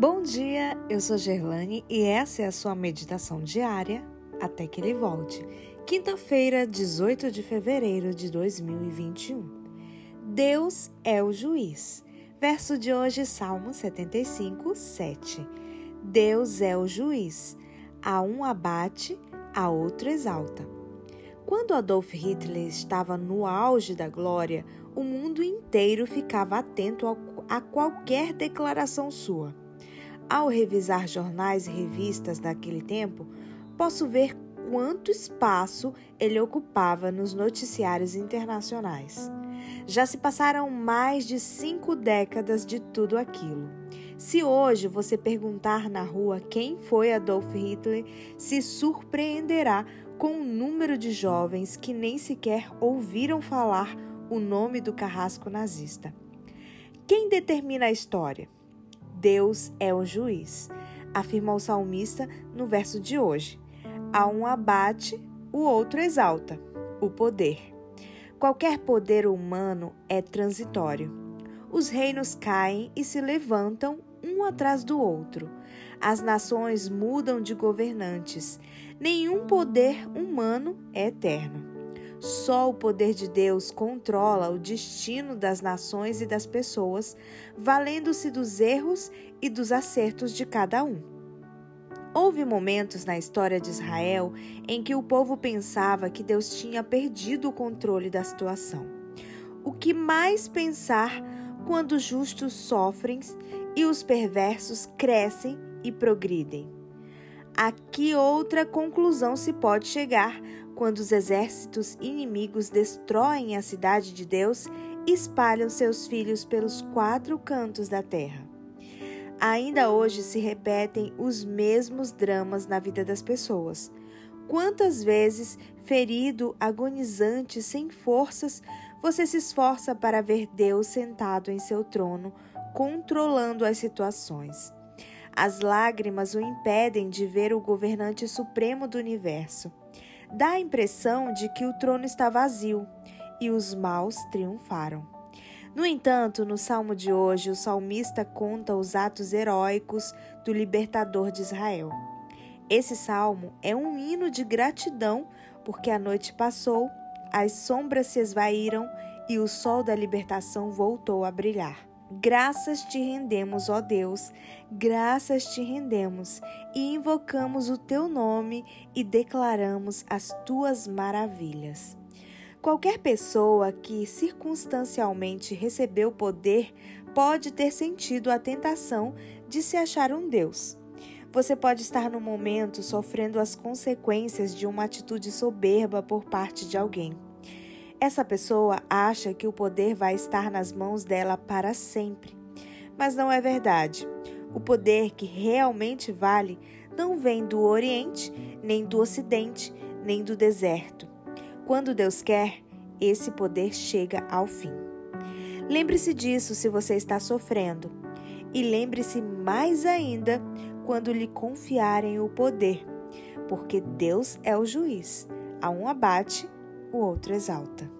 Bom dia, eu sou Gerlane e essa é a sua meditação diária até que ele volte. Quinta-feira, 18 de fevereiro de 2021. Deus é o juiz. Verso de hoje, Salmo 75, 7. Deus é o juiz. A um abate, a outro exalta. Quando Adolf Hitler estava no auge da glória, o mundo inteiro ficava atento a qualquer declaração sua. Ao revisar jornais e revistas daquele tempo, posso ver quanto espaço ele ocupava nos noticiários internacionais. Já se passaram mais de cinco décadas de tudo aquilo. Se hoje você perguntar na rua quem foi Adolf Hitler, se surpreenderá com o número de jovens que nem sequer ouviram falar o nome do carrasco nazista. Quem determina a história? Deus é o juiz, afirma o salmista no verso de hoje. A um abate, o outro exalta o poder. Qualquer poder humano é transitório. Os reinos caem e se levantam um atrás do outro. As nações mudam de governantes. Nenhum poder humano é eterno. Só o poder de Deus controla o destino das nações e das pessoas, valendo-se dos erros e dos acertos de cada um. Houve momentos na história de Israel em que o povo pensava que Deus tinha perdido o controle da situação. O que mais pensar quando os justos sofrem e os perversos crescem e progridem? A que outra conclusão se pode chegar quando os exércitos inimigos destroem a cidade de Deus e espalham seus filhos pelos quatro cantos da terra. Ainda hoje se repetem os mesmos dramas na vida das pessoas. Quantas vezes, ferido, agonizante, sem forças, você se esforça para ver Deus sentado em seu trono, controlando as situações. As lágrimas o impedem de ver o governante supremo do universo dá a impressão de que o trono está vazio e os maus triunfaram. No entanto, no salmo de hoje, o salmista conta os atos heróicos do libertador de Israel. Esse salmo é um hino de gratidão porque a noite passou, as sombras se esvaíram e o sol da libertação voltou a brilhar. Graças te rendemos, ó Deus, graças te rendemos e invocamos o teu nome e declaramos as tuas maravilhas. Qualquer pessoa que circunstancialmente recebeu poder pode ter sentido a tentação de se achar um Deus. Você pode estar no momento sofrendo as consequências de uma atitude soberba por parte de alguém. Essa pessoa acha que o poder vai estar nas mãos dela para sempre. Mas não é verdade. O poder que realmente vale não vem do Oriente, nem do Ocidente, nem do deserto. Quando Deus quer, esse poder chega ao fim. Lembre-se disso se você está sofrendo. E lembre-se mais ainda quando lhe confiarem o poder, porque Deus é o juiz. A um abate, o outro exalta.